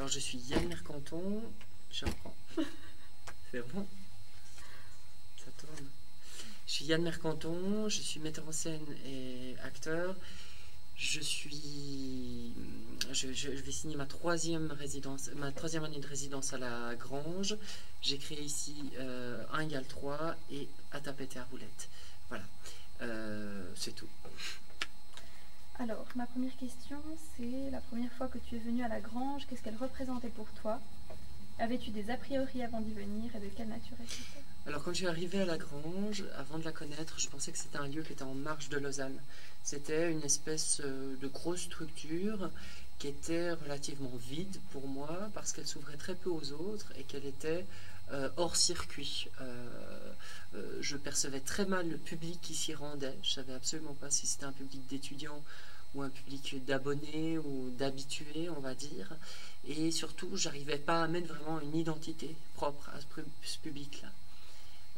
Alors, je suis Yann Mercanton. J'apprends. C'est bon Ça tourne. Je suis Yann Mercanton, je suis metteur en scène et acteur. Je suis. Je, je- je vais signer ma troisième, résidence, ma troisième année de résidence à la Grange. J'ai créé ici euh, 1 égale 3 et à tapeter à roulette. Voilà. Euh, c'est tout. Alors, ma première question, c'est la première fois que tu es venu à la grange, qu'est-ce qu'elle représentait pour toi? Avais-tu des a priori avant d'y venir et de quelle nature était-elle? Alors quand je suis arrivé à la Grange, avant de la connaître, je pensais que c'était un lieu qui était en marge de Lausanne. C'était une espèce euh, de grosse structure qui était relativement vide pour moi parce qu'elle s'ouvrait très peu aux autres et qu'elle était euh, hors circuit. Euh, je percevais très mal le public qui s'y rendait. Je savais absolument pas si c'était un public d'étudiants ou un public d'abonnés ou d'habitués, on va dire. Et surtout, j'arrivais pas à mettre vraiment une identité propre à ce, pu- ce public-là.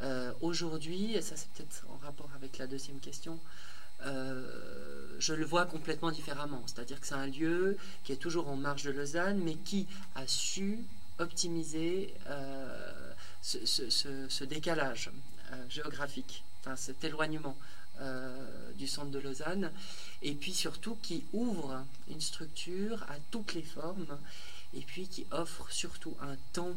Euh, Aujourd'hui, et ça c'est peut-être en rapport avec la deuxième question, euh, je le vois complètement différemment. C'est-à-dire que c'est un lieu qui est toujours en marge de Lausanne, mais qui a su optimiser euh, ce, ce- ce- ce décalage géographique, enfin cet éloignement du centre de Lausanne, et puis surtout qui ouvre une structure à toutes les formes, et puis qui offre surtout un temps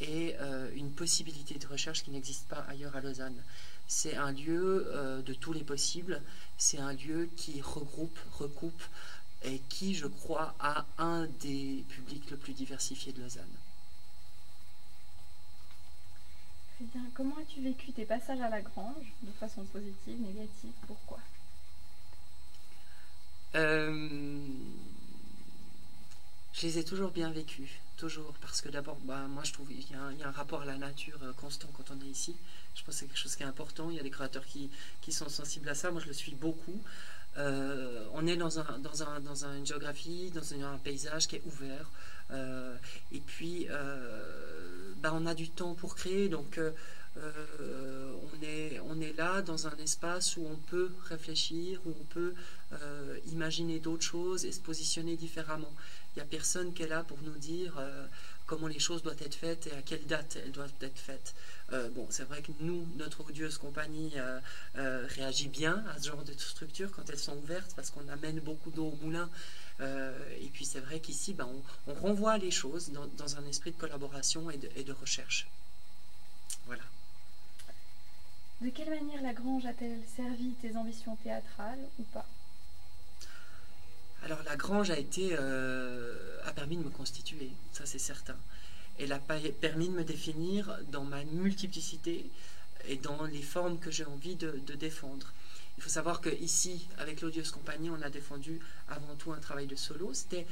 et euh, une possibilité de recherche qui n'existe pas ailleurs à Lausanne. C'est un lieu euh, de tous les possibles, c'est un lieu qui regroupe, recoupe et qui, je crois, a un des publics le plus diversifiés de Lausanne. Comment as-tu vécu tes passages à la grange De façon positive, négative Pourquoi? Euh, je les ai toujours bien vécus, toujours, parce que d'abord, bah, moi je trouve qu'il y, a un- rapport à la nature euh, constant quand on est ici. Je pense que c'est quelque chose qui est important. Il y a des créateurs qui, sont sensibles à ça. Moi je le suis beaucoup. Euh, on est dans, un, une géographie, dans un paysage qui est ouvert. Euh, et puis, euh, bah, on a du temps pour créer. Donc, euh, on, est, on est là dans un espace où on peut réfléchir, où on peut imaginer d'autres choses et se positionner différemment. Il n'y a personne qui est là pour nous dire comment les choses doivent être faites et à quelle date elles doivent être faites. Euh, bon, c'est vrai que nous, notre odieuse compagnie euh, euh, réagit bien à ce genre de structures quand elles sont ouvertes parce qu'on amène beaucoup d'eau au moulin. Euh, et puis c'est vrai qu'ici, ben, on, on renvoie les choses dans, dans un esprit de collaboration et de, et de recherche. Voilà. De quelle manière la grange a-t-elle servi tes ambitions théâtrales ou pas? Alors la grange a été a permis de me constituer, ça c'est certain. Elle a permis de me définir dans ma multiplicité et dans les formes que j'ai envie de, défendre. Il faut savoir que ici, avec l'Odieuse Compagnie, on a défendu avant tout un travail de solo. C'était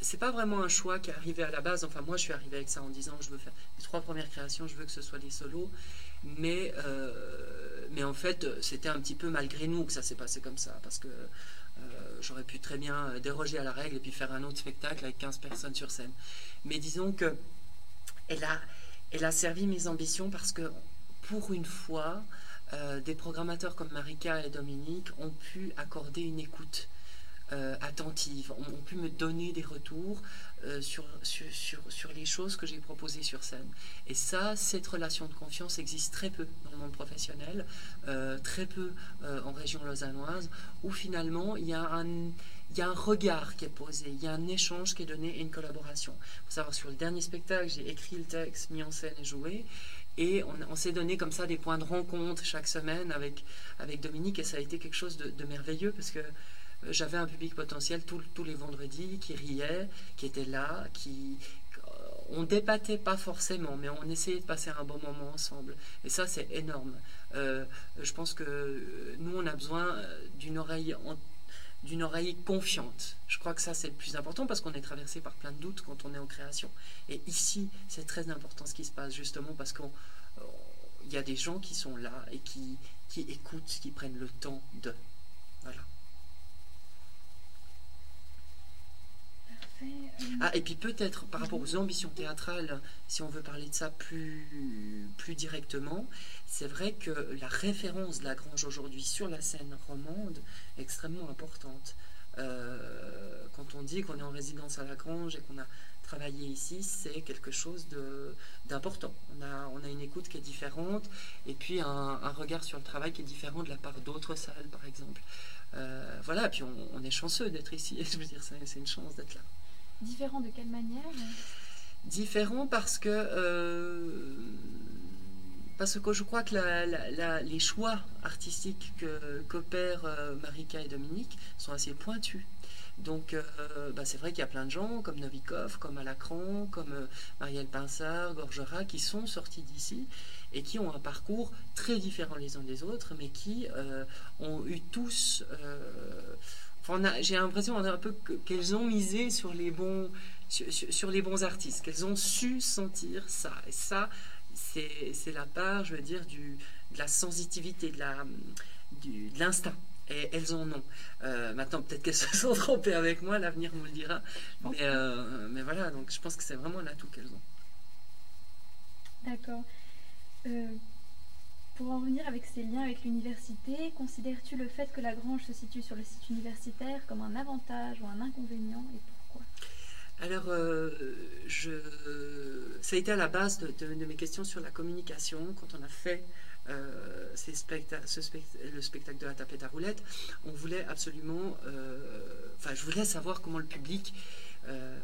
c'est pas vraiment un choix qui est arrivé à la base. Enfin, moi, je suis arrivé avec ça en disant je veux faire les trois premières créations, je veux que ce soit des solos. Mais, euh, mais en fait, c'était un petit peu malgré nous que ça s'est passé comme ça. Parce que euh, j'aurais pu très bien déroger à la règle et puis faire un autre spectacle avec 15 personnes sur scène. Mais disons que elle a, elle a servi mes ambitions parce que pour une fois, euh, des programmateurs comme Marika et Dominique ont pu accorder une écoute euh, attentive, ont, pu me donner des retours euh, sur, sur, sur, sur les choses que j'ai proposées sur scène. Et ça, cette relation de confiance existe très peu dans le monde professionnel, très peu en région lausannoise, où finalement il y a un, il y a un regard qui est posé, il y a un échange qui est donné et une collaboration. Il faut savoir, sur le dernier spectacle, j'ai écrit le texte, mis en scène et joué. Et on, s'est donné comme ça des points de rencontre chaque semaine avec, avec Dominique et ça a été quelque chose de, merveilleux parce que euh, j'avais un public potentiel tous tous les vendredis qui riait, qui était là, qui euh, on débattait pas forcément, mais on essayait de passer un bon moment ensemble. Et ça, c'est énorme. Euh, je pense que nous, on a besoin d'une oreille en- d'une oreille confiante. Je crois que ça, c'est le plus important parce qu'on est traversé par plein de doutes quand on est en création. Et ici, c'est très important ce qui se passe, justement parce qu'il y a des gens qui sont là et qui, qui écoutent, qui prennent le temps de. Voilà. Euh, Ah, et puis peut-être par rapport aux ambitions théâtrales, si on veut parler de ça plus, plus directement, c'est vrai que la référence de la Grange aujourd'hui sur la scène romande est extrêmement importante. quand on dit qu'on est en résidence à la Grange et qu'on a travaillé ici, c'est quelque chose d'important. On a, on a une écoute qui est différente et puis un, regard sur le travail qui est différent de la part d'autres salles, par exemple. Euh, voilà, puis on, est chanceux d'être ici. Je veux dire, c'est une chance d'être là. Différent de quelle manière Différent parce que euh, parce que je crois que les choix artistiques qu'opèrent euh, Marika et Dominique sont assez pointus. Donc, euh, bah, c'est vrai qu'il y a plein de gens comme Novikov, comme Alacran, comme euh, Marielle Pinsard, Gorgera, qui sont sortis d'ici et qui ont un parcours très différent les uns des autres, mais qui euh, ont eu tous. J'ai l'impression un peu qu'elles ont misé sur les bons, sur, les bons artistes, qu'elles ont su sentir ça. Et ça, c'est la part, je veux dire, de la sensitivité, de l'instinct et elles en ont. Euh, maintenant, peut-être qu'elles se sont trompées avec moi, l'avenir nous le dira. Mais, euh, mais, voilà, donc je pense que c'est vraiment un atout qu'elles ont. D'accord. Euh, pour en revenir avec ces liens avec l'université, considères-tu le fait que la grange se situe sur le site universitaire comme un avantage ou un inconvénient et pourquoi? Alors, je, ça a été à la base de, de, mes questions sur la communication quand on a fait euh, le spectacle de la tapette à roulettes, on voulait absolument, euh, enfin, je voulais savoir comment le public euh,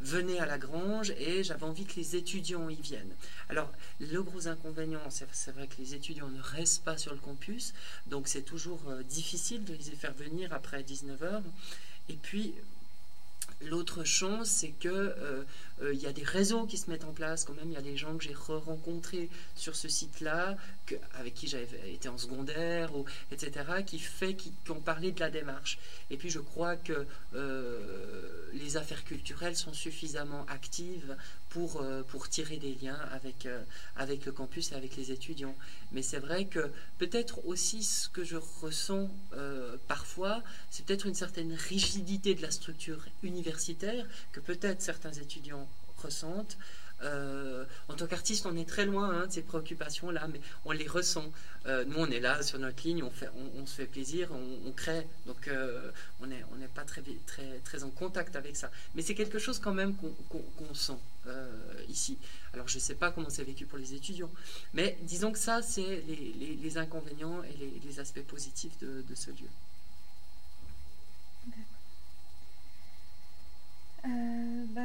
venait à la grange et j'avais envie que les étudiants y viennent. Alors, le gros inconvénient, c'est vrai que les étudiants ne restent pas sur le campus, donc c'est toujours difficile de les faire venir après 19h. Et puis, L'autre chose, c'est que euh, euh, il y a des réseaux qui se mettent en place. Quand même, il y a des gens que j'ai re-rencontrés sur ce site-là, avec qui j'avais été en secondaire, etc., qui fait qui, ont parlé de la démarche. Et puis, je crois que euh, les affaires culturelles sont suffisamment actives pour, pour tirer des liens avec, avec le campus et avec les étudiants. Mais c'est vrai que peut-être aussi ce que je ressens parfois, c'est peut-être une certaine rigidité de la structure universitaire que peut-être certains étudiants ressentent. Euh, en tant qu'artiste, on est très loin hein, de ces préoccupations-là, mais on les ressent. Euh, nous, on est là sur notre ligne, on, fait, on, se fait plaisir, on, crée, donc euh, on n'est on pas très, très, très en contact avec ça. Mais c'est quelque chose quand même qu'on sent ici. Alors, je ne sais pas comment c'est vécu pour les étudiants, mais disons que ça, c'est les, inconvénients et les, aspects positifs de, de ce lieu. Euh, bah,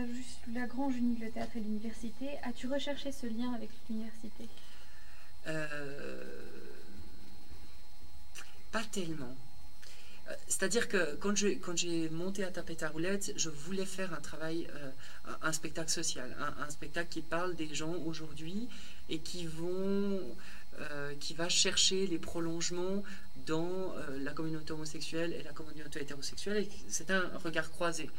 la Grange unie le théâtre et l'université. As-tu recherché ce lien avec l'université euh, Pas tellement. Euh, c'est-à-dire que quand, je, quand j'ai monté à Tapette à Roulette, je voulais faire un travail, un, spectacle social, un, spectacle qui parle des gens aujourd'hui et qui vont, qui va chercher les prolongements dans euh, la communauté homosexuelle et la communauté hétérosexuelle. C'est un regard croisé.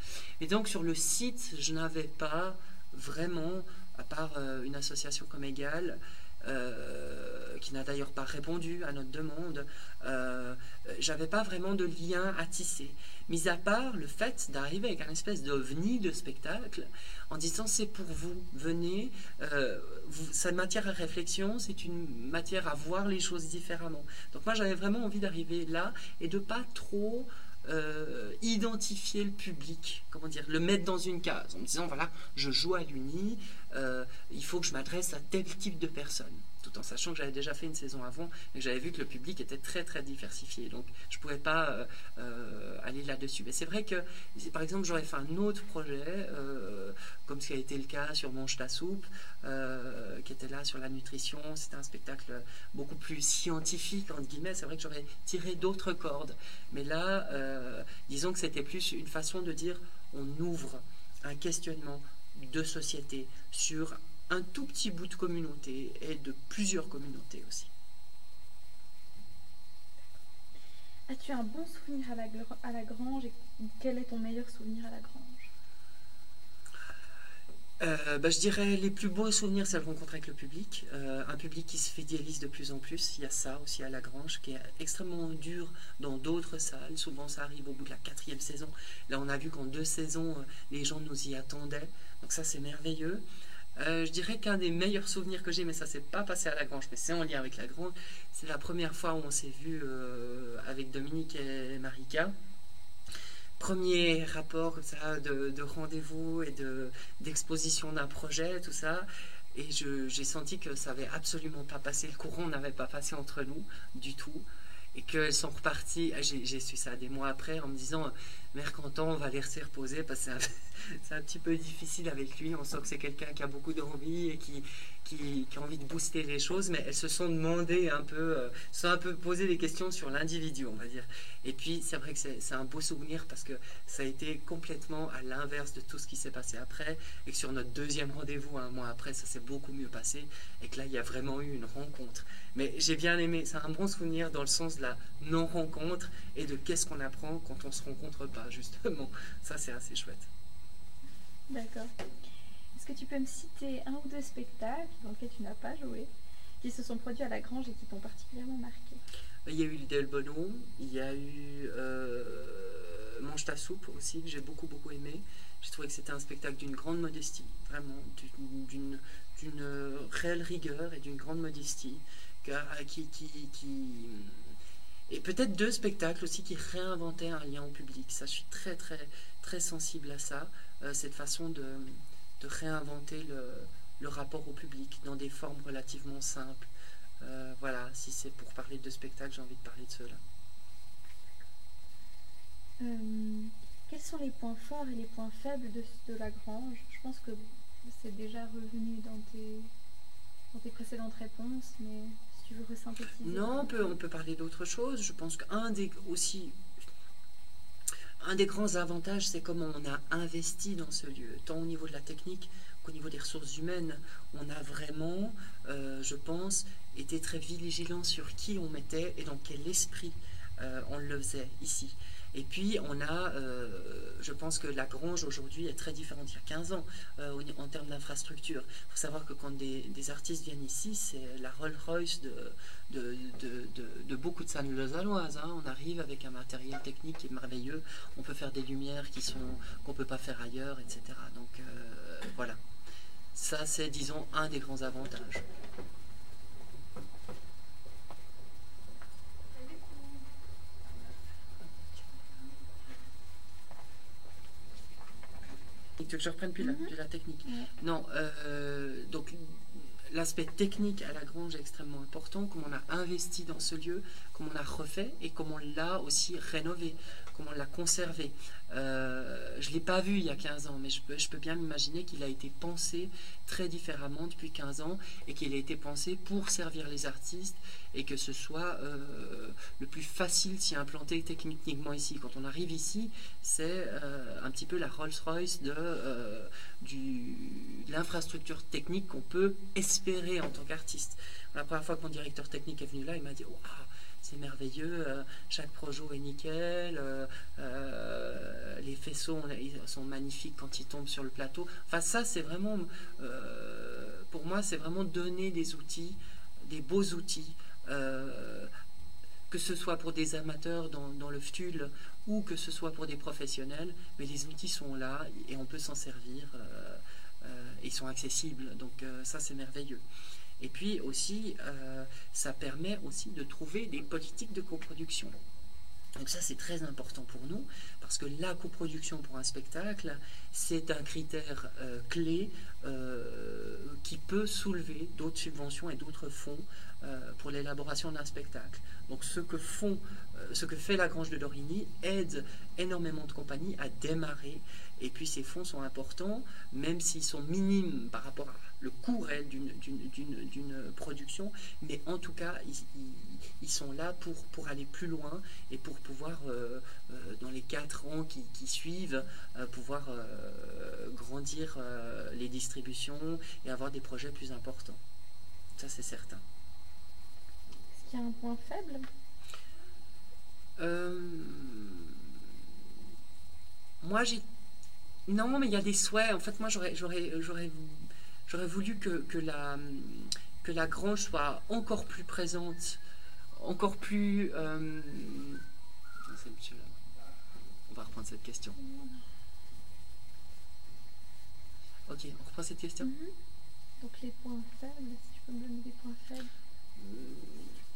Et donc sur le site, je n'avais pas vraiment, à part euh, une association comme Égale, euh, qui n'a d'ailleurs pas répondu à notre demande, j'avais pas vraiment de lien à tisser. Mis à part le fait d'arriver avec un espèce d'ovni de spectacle en disant c'est pour vous, venez, euh, c'est une matière à réflexion, c'est une matière à voir les choses différemment. Donc moi j'avais vraiment envie d'arriver là et de pas trop euh, identifier le public, comment dire, le mettre dans une case en me disant voilà, je joue à l'Uni, euh, il faut que je m'adresse à tel type de personne en sachant que j'avais déjà fait une saison avant et que j'avais vu que le public était très très diversifié. Donc je ne pouvais pas euh, euh, aller là-dessus. Mais c'est vrai que, par exemple, j'aurais fait un autre projet, euh, comme ce qui a été le cas sur Mange ta soupe, qui était là sur la nutrition. C'était un spectacle beaucoup plus scientifique, entre guillemets. C'est vrai que j'aurais tiré d'autres cordes. Mais là, disons que c'était plus une façon de dire on ouvre un questionnement de société sur un tout petit bout de communauté et de plusieurs communautés aussi. As-tu un bon souvenir à la, à la grange et quel est ton meilleur souvenir à la grange? Euh, bah, je dirais les plus beaux souvenirs, c'est le rencontre avec le public. Euh, un public qui se fidélise de plus en plus. Il y a ça aussi à la Grange, qui est extrêmement dur dans d'autres salles. Souvent, ça arrive au bout de la quatrième saison. Là, on a vu qu'en deux saisons, euh, les gens nous y attendaient. Donc ça, c'est merveilleux. Euh, je dirais qu'un des meilleurs souvenirs que j'ai, mais ça s'est pas passé à la Grange, mais c'est en lien avec la Grange, c'est la première fois où on s'est vu euh, avec Dominique et Marika. premier rapport ça, de, rendez-vous et d'exposition d'un projet, tout ça. Et j'ai senti que ça n'avait absolument pas passé, le courant n'avait pas passé entre nous du tout. Et qu'elles sont reparties, j'ai su ça des mois après, en me disant, Mère Canton, on va les laisser reposer parce que c'est un, petit peu difficile avec lui. On sent que c'est quelqu'un qui a beaucoup d'envie et qui, a envie de booster les choses, mais elles se sont demandé un peu, euh, sont un peu posé des questions sur l'individu, on va dire. Et puis, c'est vrai que c'est un beau souvenir parce que ça a été complètement à l'inverse de tout ce qui s'est passé après. Et que sur notre deuxième rendez-vous, un mois après, ça s'est beaucoup mieux passé. Et que là, il y a vraiment eu une rencontre. Mais j'ai bien aimé, c'est un bon souvenir dans le sens de la non-rencontre et de qu'est-ce qu'on apprend quand on se rencontre pas, justement. Ça, c'est assez chouette. D'accord. Est-ce que tu peux me citer un ou deux spectacles dans lesquels tu n'as pas joué, qui se sont produits à la Grange et qui t'ont particulièrement marqué? Il y a eu Del Bono, il y a eu euh, Mange ta soupe aussi, que j'ai beaucoup beaucoup aimé. J'ai trouvé que c'était un spectacle d'une grande modestie, vraiment, d'une réelle rigueur et d'une grande modestie. Qui, et peut-être deux spectacles aussi qui réinventaient un lien au public. Ça, je suis très très très sensible à ça, euh, cette façon de, réinventer le, rapport au public dans des formes relativement simples. Euh, voilà, si c'est pour parler de spectacles, j'ai envie de parler de cela. Euh, quels sont les points forts et les points faibles de, de la grange? Je pense que c'est déjà revenu dans tes, dans tes précédentes réponses, mais tu veux Non, on peut, on peut parler d'autre chose. Je pense qu'un des aussi un des grands avantages, c'est comment on a investi dans ce lieu, tant au niveau de la technique qu'au niveau des ressources humaines. On a vraiment, euh, je pense, été très vigilant sur qui on mettait et dans quel esprit euh, on le faisait ici. Et puis, on a, euh, je pense que la Grange aujourd'hui est très différente il y a 15 ans euh, en termes d'infrastructure. Il faut savoir que quand des, artistes viennent ici, c'est la Rolls-Royce de, de, beaucoup de salles lausannoises. Hein. On arrive avec un matériel technique qui est merveilleux. On peut faire des lumières qu'on ne peut pas faire ailleurs, etc. Donc, euh, voilà. Ça, c'est, disons, un des grands avantages. Tu veux que je reprenne plus la, mhm. technique Non, euh, donc l'aspect technique à la grange est extrêmement important, comment on a investi dans ce lieu, comment on l'a refait et comment on l'a aussi rénové, comment on l'a conservé. Euh, je ne l'ai pas vu il y a 15 ans, mais je peux, je peux bien m'imaginer qu'il a été pensé très différemment depuis 15 ans et qu'il a été pensé pour servir les artistes et que ce soit euh, plus facile s'y implanter techniquement ici. Quand on arrive ici, c'est euh, un petit peu la Rolls-Royce de, du, l'infrastructure technique qu'on peut espérer en tant qu'artiste. La première fois que mon directeur technique est venu là, il m'a dit c'est merveilleux, euh, chaque projet est nickel, euh, euh, les faisceaux sont magnifiques quand ils tombent sur le plateau. Enfin ça c'est vraiment, pour moi c'est vraiment donner des outils, des beaux outils, que ce soit pour des amateurs dans, le FTUL ou que ce soit pour des professionnels, mais les outils sont là et on peut s'en servir, ils sont accessibles, donc ça c'est merveilleux. Et puis aussi, euh, ça permet aussi de trouver des politiques de coproduction. Donc ça, c'est très important pour nous, parce que la coproduction pour un spectacle, c'est un critère euh, clé euh, qui peut soulever d'autres subventions et d'autres fonds pour l'élaboration d'un spectacle. Donc ce que, font, ce que fait la Grange de Lorigny aide énormément de compagnies à démarrer, et puis ces fonds sont importants, même s'ils sont minimes par rapport à le coût réel d'une production, mais en tout cas, ils, sont là pour, pour aller plus loin et pour pouvoir, euh, euh, dans les quatre ans qui, suivent, euh, pouvoir grandir les distributions et avoir des projets plus importants. Ça, c'est certain. Qu'il y a un point faible Moi, j'ai non, mais il y a des souhaits. En fait, moi, j'aurais, j'aurais, j'aurais J'aurais voulu que, que, la, que la grange soit encore plus présente, encore plus... Euh, on va reprendre cette question. Ok, on reprend cette question. Mhm. Donc les points faibles, si tu peux me donner des points faibles.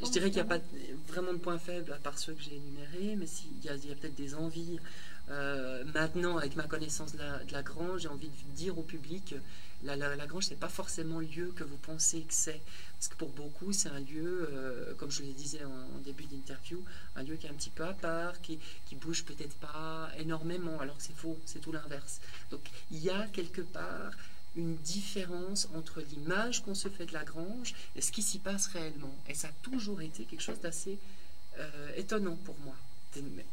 Je dirais qu'il n'y a pas vraiment de points faibles à part ceux que j'ai énumérés, mais s'il y a, a peut-être des envies. Euh, maintenant, avec ma connaissance de la, grange, j'ai envie de dire au public, la, la, grange, ce n'est pas forcément le lieu que vous pensez que c'est. Parce que pour beaucoup, c'est un lieu, euh, comme je le disais en, début d'interview, un lieu qui est un petit peu à part, qui, qui bouge peut-être pas énormément, alors que c'est faux, c'est tout l'inverse. Donc il y a quelque part une différence entre l'image qu'on se fait de la grange et ce qui s'y passe réellement. Et ça a toujours été quelque chose d'assez euh, étonnant pour moi,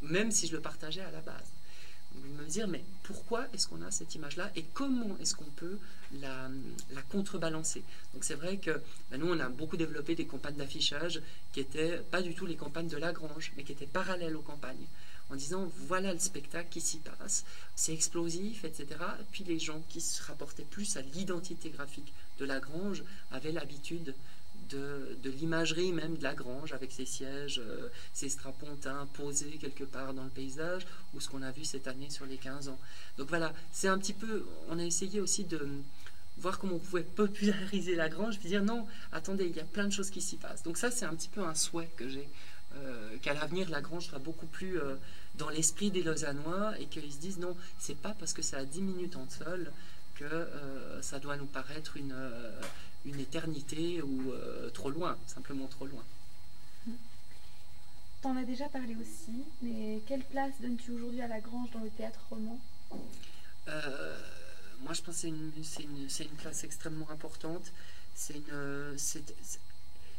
même si je le partageais à la base. Me dire, mais pourquoi est-ce qu'on a cette image-là et comment est-ce qu'on peut la, contrebalancer? Donc c'est vrai que ben, nous, on a beaucoup développé des campagnes d'affichage qui n'étaient pas du tout les campagnes de la grange, mais qui étaient parallèles aux campagnes en disant voilà le spectacle qui s'y passe, c'est explosif, etc. puis les gens qui se rapportaient plus à l'identité graphique de la grange avaient l'habitude de, l'imagerie même de la grange avec ses sièges, euh, ses strapontins posés quelque part dans le paysage, ou ce qu'on a vu cette année sur les 15 ans. Donc voilà, c'est un petit peu, on a essayé aussi de voir comment on pouvait populariser la grange, puis dire non, attendez, il y a plein de choses qui s'y passent. Donc ça, c'est un petit peu un souhait que j'ai euh, qu'à l'avenir la grange sera beaucoup plus euh, dans l'esprit des Lausannois et qu'ils se disent non, c'est pas parce que c'est à 10 minutes en sol que euh, ça doit nous paraître une, une éternité ou trop loin, simplement trop loin. T'en as déjà parlé aussi, mais quelle place donnes-tu aujourd'hui à la grange dans le théâtre roman? Moi je pense que c'est une, une, une, place extrêmement importante. C'est une,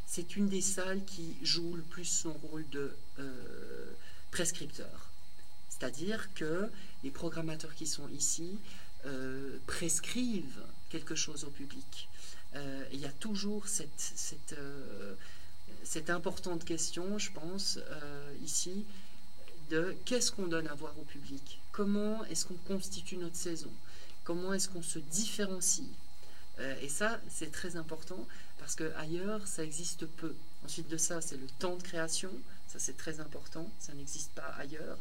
c'est une des salles qui joue le plus son rôle de euh, prescripteur. C'est-à-dire que les programmateurs qui sont ici euh, prescrivent quelque chose au public. Euh, il y a toujours cette, importante question, je pense, ici, de qu'est-ce qu'on donne à voir au public? Comment est-ce qu'on constitue notre saison? Comment est-ce qu'on se différencie? Et ça, c'est très important parce qu'ailleurs, ça existe peu. Ensuite de ça, c'est le temps de création, ça c'est très important, ça n'existe pas ailleurs.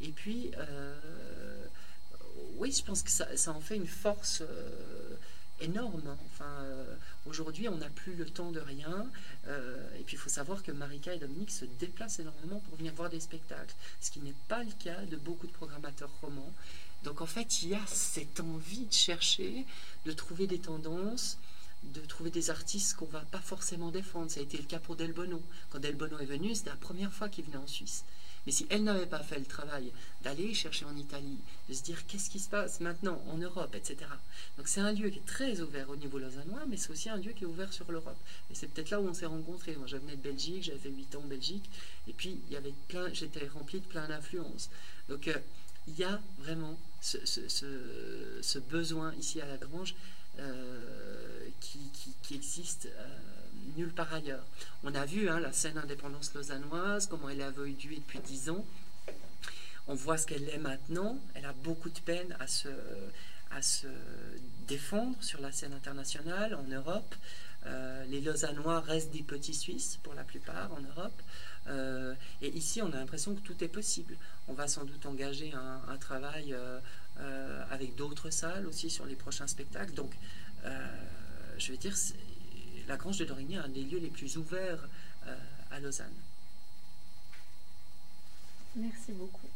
Et puis, euh, oui, je pense que ça, en fait une force euh, énorme. Hein. Enfin, euh, aujourd'hui, on n'a plus le temps de rien. et puis, il faut savoir que Marika et Dominique se déplacent énormément pour venir voir des spectacles, ce qui n'est pas le cas de beaucoup de programmateurs romans. Donc, en fait, il y a cette envie de chercher, de trouver des tendances, de trouver des artistes qu'on va pas forcément défendre. Ça a été le cas pour Del Bono. Quand Del Bono est venu, c'était la première fois qu'il venait en Suisse. Mais si elle n'avait pas fait le travail d'aller chercher en Italie, de se dire qu'est-ce qui se passe maintenant en Europe, etc. Donc c'est un lieu qui est très ouvert au niveau lausannois, mais c'est aussi un lieu qui est ouvert sur l'Europe. Et c'est peut-être là où on s'est rencontrés. Moi, je venais de Belgique, j'avais fait 8 ans en Belgique, et puis il y avait plein, j'étais rempli de plein d'influences. Donc euh, il y a vraiment ce, besoin ici à la Grange. Euh, qui, existe euh, nulle part ailleurs. On a vu hein, la scène indépendance lausannoise, comment elle a évolué depuis dix ans. On voit ce qu'elle est maintenant. Elle a beaucoup de peine à se défendre sur la scène internationale en Europe. Euh, les Lausannois restent des petits Suisses pour la plupart en Europe. Euh, et ici, on a l'impression que tout est possible. On va sans doute engager un, travail avec d'autres salles aussi sur les prochains spectacles. Donc, je veux dire, la Grange de Dorigny est un des lieux les plus ouverts euh, à Lausanne. Merci beaucoup.